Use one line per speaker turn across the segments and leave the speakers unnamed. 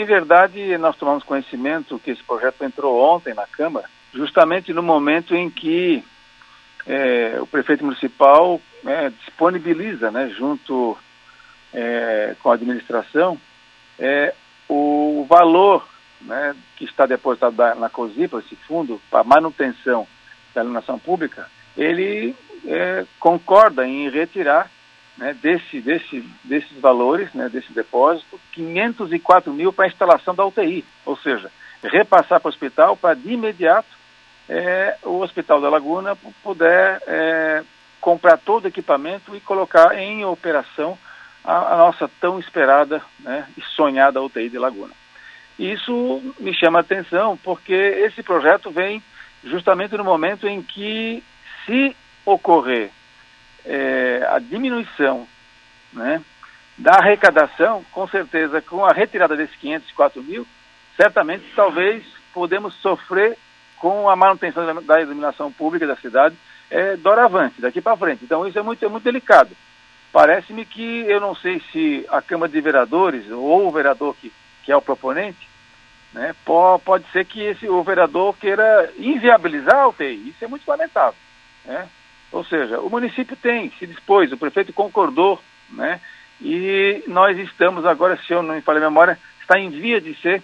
Em verdade, nós tomamos conhecimento que esse projeto entrou ontem na Câmara, justamente no momento em que é, o prefeito municipal é, disponibiliza, né, junto é, com a administração, é, o valor né, que está depositado na COSIPA, esse fundo para manutenção da iluminação pública, ele é, concorda em retirar né, desse, desse, desses valores, né, desse depósito, 504 mil para a instalação da UTI, ou seja, repassar para o hospital para de imediato é, o Hospital da Laguna puder é, comprar todo o equipamento e colocar em operação a, a nossa tão esperada né, e sonhada UTI de Laguna. Isso me chama a atenção porque esse projeto vem justamente no momento em que, se ocorrer é, a diminuição né, da arrecadação, com certeza, com a retirada desses 504 mil, certamente, talvez, podemos sofrer com a manutenção da, iluminação pública da cidade é, doravante, daqui para frente. Então, isso é muito, é muito delicado. Parece-me que, eu não sei se a Câmara de Vereadores, ou o vereador que, que é o proponente, né, pode, pode ser que esse, o vereador queira inviabilizar a UTI. Isso é muito lamentável. Né? Ou seja, o município tem, se dispôs, o prefeito concordou, né? E nós estamos agora, se eu não me falei a memória, está em via de ser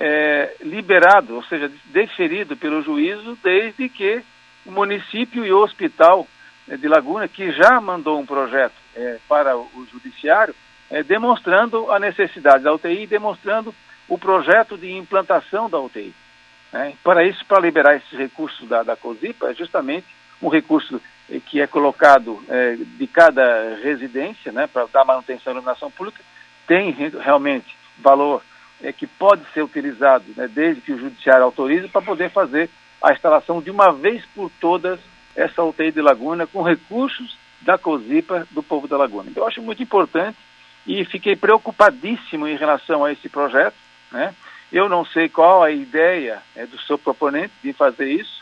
é, liberado, ou seja, deferido pelo juízo, desde que o município e o hospital é, de Laguna, que já mandou um projeto é, para o judiciário, é, demonstrando a necessidade da UTI, demonstrando o projeto de implantação da UTI. Né? Para isso, para liberar esses recursos da, da COSIPA, é justamente um recurso que é colocado eh, de cada residência, né, para dar manutenção à iluminação pública, tem realmente valor eh, que pode ser utilizado, né, desde que o judiciário autorize, para poder fazer a instalação de uma vez por todas essa UTI de Laguna com recursos da COSIPA do povo da Laguna. Eu acho muito importante e fiquei preocupadíssimo em relação a esse projeto. Né? Eu não sei qual a ideia é, do seu proponente de fazer isso,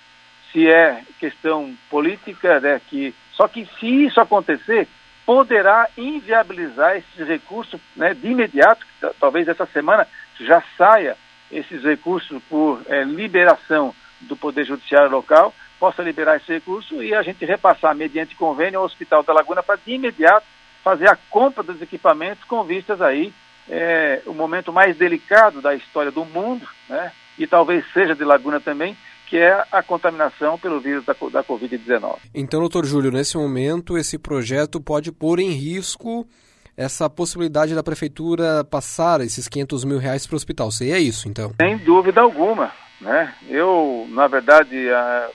se é questão política, né, que, só que se isso acontecer, poderá inviabilizar esses recursos né, de imediato, talvez essa semana já saia esses recursos por é, liberação do Poder Judiciário local, possa liberar esse recurso e a gente repassar mediante convênio ao Hospital da Laguna para de imediato fazer a compra dos equipamentos com vistas aí é, o momento mais delicado da história do mundo, né? E talvez seja de Laguna também, que é a contaminação pelo vírus da, da Covid-19.
Então, doutor Júlio, nesse momento, esse projeto pode pôr em risco essa possibilidade da prefeitura passar esses 500 mil reais para o hospital. Seria isso, então?
Sem dúvida alguma. Né? Eu, na verdade, a,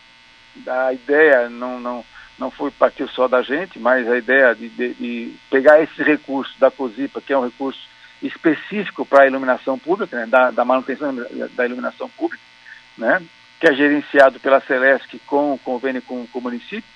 a ideia não, não, não foi partir só da gente, mas a ideia de, de, de pegar esse recurso da COSIPA, que é um recurso específico para a iluminação pública, né? da, da manutenção da iluminação pública, né? Que é gerenciado pela Celesc com convênio com, com o município,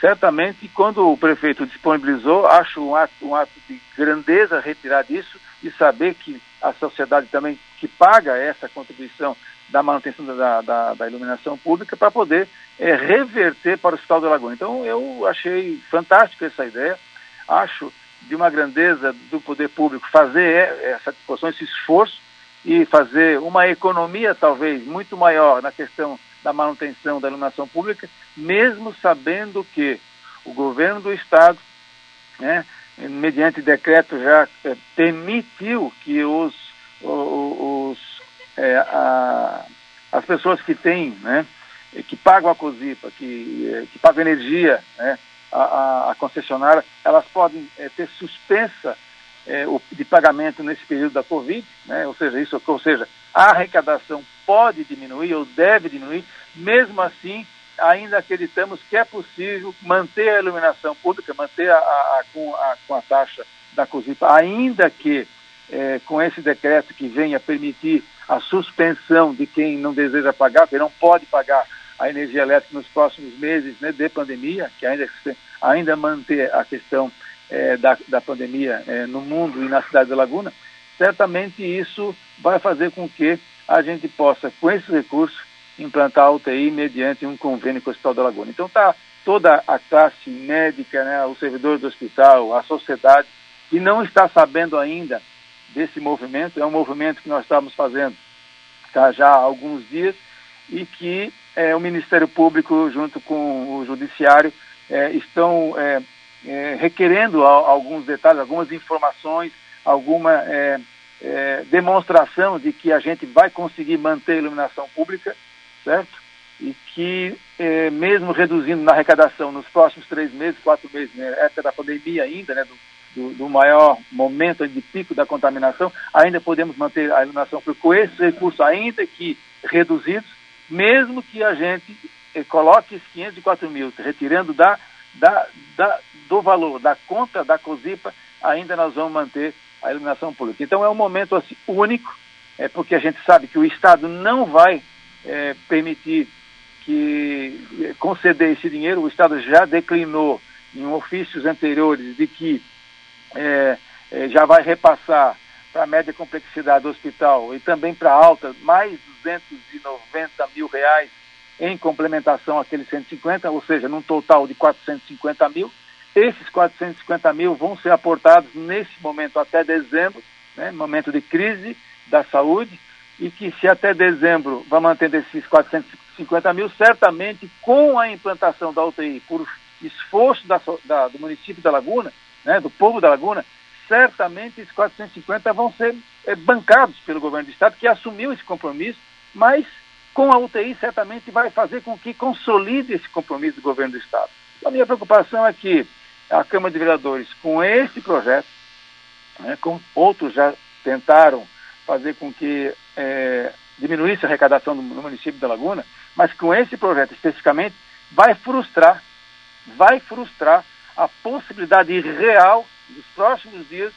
certamente quando o prefeito disponibilizou, acho um ato, um ato de grandeza retirar disso e saber que a sociedade também que paga essa contribuição da manutenção da, da, da iluminação pública para poder é, reverter para o Hospital da Lagoa. Então eu achei fantástico essa ideia, acho de uma grandeza do poder público fazer é, essa disposição, esse esforço, e fazer uma economia talvez muito maior na questão da manutenção da iluminação pública, mesmo sabendo que o governo do estado, né, mediante decreto já é, permitiu que os, os, é, a, as pessoas que têm, né, que pagam a COSIPA, que, é, que pagam energia, né, a, a, a concessionária, elas podem é, ter suspensa é, o, de pagamento nesse período da Covid, né? ou seja, isso, ou seja, a arrecadação pode diminuir ou deve diminuir, mesmo assim, ainda acreditamos que é possível manter a iluminação pública, manter a, a, a com, a, com a taxa da COSIPA, ainda que é, com esse decreto que venha permitir a suspensão de quem não deseja pagar, quem não pode pagar a energia elétrica nos próximos meses né, de pandemia, que ainda, ainda manter a questão é, da, da pandemia é, no mundo e na cidade de Laguna, certamente isso vai fazer com que a gente possa, com esses recursos, implantar a UTI mediante um convênio com o Hospital da Laguna. Então está toda a classe médica, né, os servidores do hospital, a sociedade, que não está sabendo ainda desse movimento. É um movimento que nós estamos fazendo tá, já há alguns dias e que é, o Ministério Público, junto com o Judiciário, é, estão é, é requerendo a, alguns detalhes, algumas informações, alguma é, é, demonstração de que a gente vai conseguir manter a iluminação pública, certo? E que, mesmo reduzindo na arrecadação nos próximos três meses, quatro meses, né, época da pandemia ainda, né, do, do, do, maior momento de pico da contaminação, ainda podemos manter a iluminação pública com esses recursos, ainda que reduzidos, mesmo que a gente eh, coloque esses 504 mil, retirando da, da, da, do valor da conta da COSIPA, ainda nós vamos manter a iluminação pública. Então é um momento assim, único, é porque a gente sabe que o Estado não vai é, permitir que eh, conceder esse dinheiro, o Estado já declinou em ofícios anteriores de que é, é, já vai repassar para a média complexidade do hospital e também para a alta, mais 290 mil reais em complementação àqueles 150, ou seja, num total de 450 mil. Esses 450 mil vão ser aportados nesse momento até dezembro, né, momento de crise da saúde, e que se até dezembro vai mantendo esses 450 mil, certamente com a implantação da UTI, por esforço da, da, do município da Laguna, né, do povo da Laguna, certamente esses 450 vão ser é, bancados pelo governo do Estado, que assumiu esse compromisso, mas com a UTI certamente vai fazer com que consolide esse compromisso do governo do Estado. A minha preocupação é que a Câmara de Vereadores, com esse projeto, né, com outros já tentaram fazer com que é, diminuísse a arrecadação do, do município da Laguna, mas com esse projeto especificamente, vai frustrar, vai frustrar a possibilidade real nos próximos dias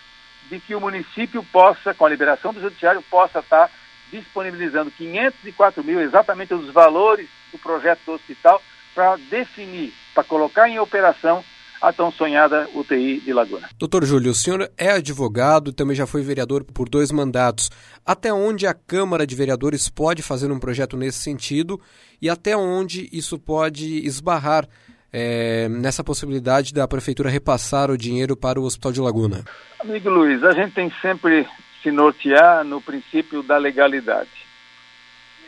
de que o município possa, com a liberação do judiciário, possa estar disponibilizando 504 mil, exatamente os valores do projeto do hospital, para definir, para colocar em operação a tão sonhada UTI de Laguna.
Doutor Júlio, o senhor é advogado e também já foi vereador por dois mandatos. Até onde a Câmara de Vereadores pode fazer um projeto nesse sentido e até onde isso pode esbarrar é, nessa possibilidade da prefeitura repassar o dinheiro para o Hospital de Laguna?
Amigo Luiz, a gente tem sempre se nortear no princípio da legalidade.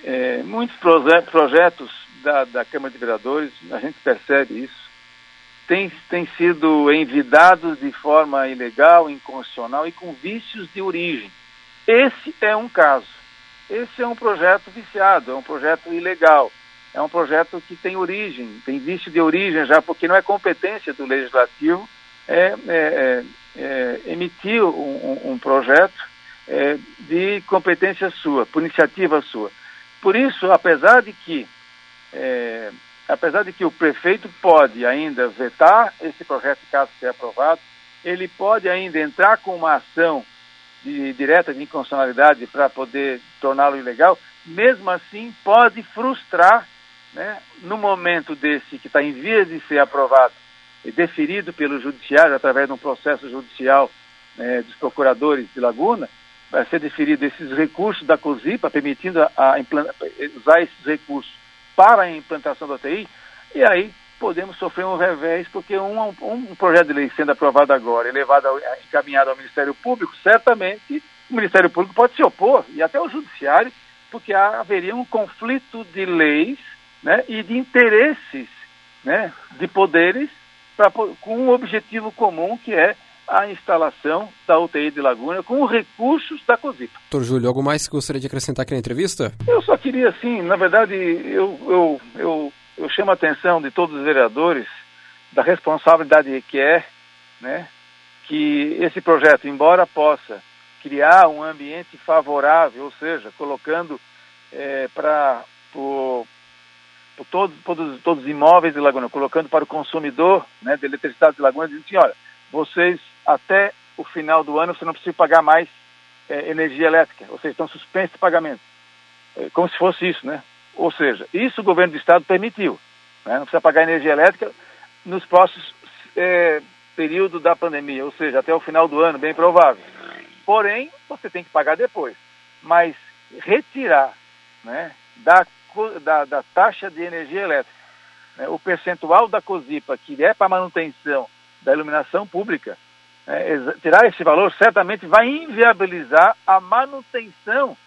É, muitos proje projetos da, da Câmara de Vereadores, a gente percebe isso, têm, têm sido envidados de forma ilegal, inconstitucional e com vícios de origem. Esse é um caso. Esse é um projeto viciado, é um projeto ilegal é um projeto que tem origem, tem vício de origem já, porque não é competência do legislativo é, é, é, é emitir um, um projeto é, de competência sua, por iniciativa sua. Por isso, apesar de que é, apesar de que o prefeito pode ainda vetar esse projeto caso seja aprovado, ele pode ainda entrar com uma ação de, direta de inconstitucionalidade para poder torná-lo ilegal, mesmo assim pode frustrar né, no momento desse que está em vias de ser aprovado e deferido pelo judiciário através de um processo judicial né, dos procuradores de Laguna, vai ser deferido esses recursos da COSIPA, permitindo a, a usar esses recursos para a implantação da UTI, e aí podemos sofrer um revés, porque um, um, projeto de lei sendo aprovado agora e levado ao, encaminhado ao Ministério Público, certamente o Ministério Público pode se opor, e até o Judiciário, porque haveria um conflito de leis né, e de interesses né, de poderes pra, com um objetivo comum que é a instalação da UTI de Laguna com recursos da COSIPA.
Doutor Júlio, algo mais que gostaria de acrescentar aqui na entrevista?
Eu só queria, assim, na verdade, eu, eu, eu, eu chamo a atenção de todos os vereadores da responsabilidade que é, né, que esse projeto, embora possa criar um ambiente favorável, ou seja, colocando é, para por todos, todos, todos os imóveis de Laguna, colocando para o consumidor né, de eletricidade de Laguna, dizendo assim, olha, vocês até o final do ano você não precisa pagar mais é, energia elétrica, ou seja, estão suspensos de pagamento. É, como se fosse isso, né? Ou seja, isso o governo do estado permitiu. Né? Não precisa pagar energia elétrica nos próximos é, períodos da pandemia, ou seja, até o final do ano, bem provável. Porém, você tem que pagar depois. Mas retirar né, da da, da taxa de energia elétrica, né, o percentual da COSIPA, que é para manutenção da iluminação pública, é, tirar esse valor certamente vai inviabilizar a manutenção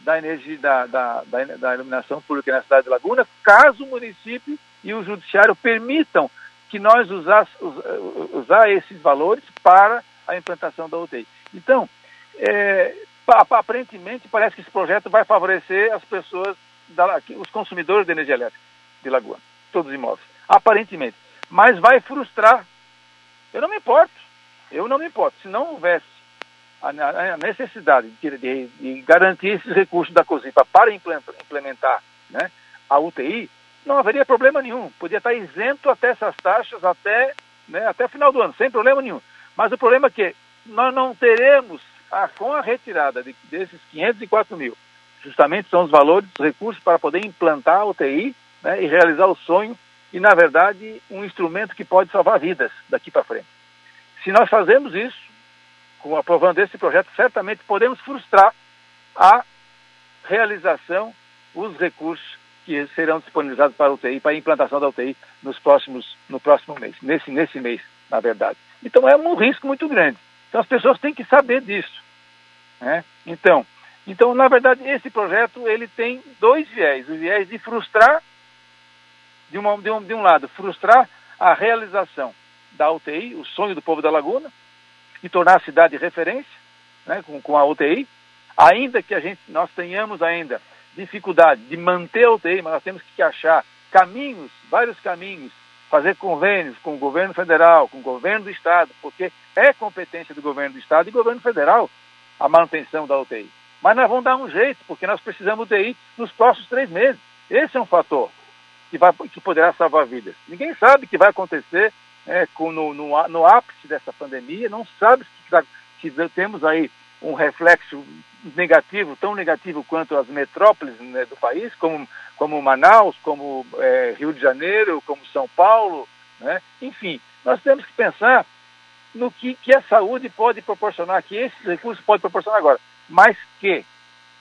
da energia da, da, da, da, iluminação pública na cidade de Laguna, caso o município e o judiciário permitam que nós usar, usar esses valores para a implantação da UTI. Então, é, aparentemente parece que esse projeto vai favorecer as pessoas, da, os consumidores de energia elétrica de Lagoa, todos os imóveis. Aparentemente. Mas vai frustrar. Eu não me importo. Eu não me importo. Se não houvesse a, necessidade de, de, de, garantir esses recursos da COSIPA para implementar né, a UTI, não haveria problema nenhum. Podia estar isento até essas taxas até, né, até o final do ano, sem problema nenhum. Mas o problema é que nós não teremos, a, com a retirada de, desses 504 mil, justamente são os valores, os recursos para poder implantar a UTI né, e realizar o sonho e, na verdade, um instrumento que pode salvar vidas daqui para frente. Se nós fazemos isso, com aprovando esse projeto, certamente podemos frustrar a realização, os recursos que serão disponibilizados para a UTI, para a implantação da UTI nos próximos, no próximo mês, nesse, nesse mês, na verdade. Então é um risco muito grande. Então as pessoas têm que saber disso. Né? Então, então, na verdade, esse projeto ele tem dois viés. O viés de frustrar, de, uma, de, um, de um lado, frustrar a realização da UTI, o sonho do povo da Laguna, e tornar a cidade referência né, com, com a UTI, ainda que a gente, nós tenhamos ainda dificuldade de manter a UTI, mas nós temos que achar caminhos, vários caminhos, fazer convênios com o governo federal, com o governo do estado, porque é competência do governo do estado e governo federal a manutenção da UTI. Mas nós vamos dar um jeito, porque nós precisamos de UTI nos próximos três meses. Esse é um fator que, vai, que poderá salvar vidas. Ninguém sabe o que vai acontecer é, com, no, no, no, ápice dessa pandemia, não sabe se, se temos aí um reflexo negativo, tão negativo quanto as metrópoles né, do país, como, como Manaus, como é, Rio de Janeiro, como São Paulo, né? enfim, nós temos que pensar no que, que a saúde pode proporcionar, que esses recursos podem proporcionar agora, mas que,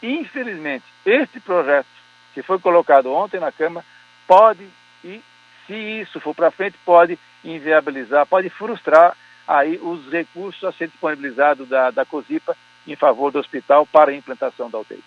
infelizmente, este projeto que foi colocado ontem na Câmara pode, e se isso for para frente, pode inviabilizar, pode frustrar aí os recursos a ser disponibilizados da, da COSIPA em favor do hospital para a implantação da UTI.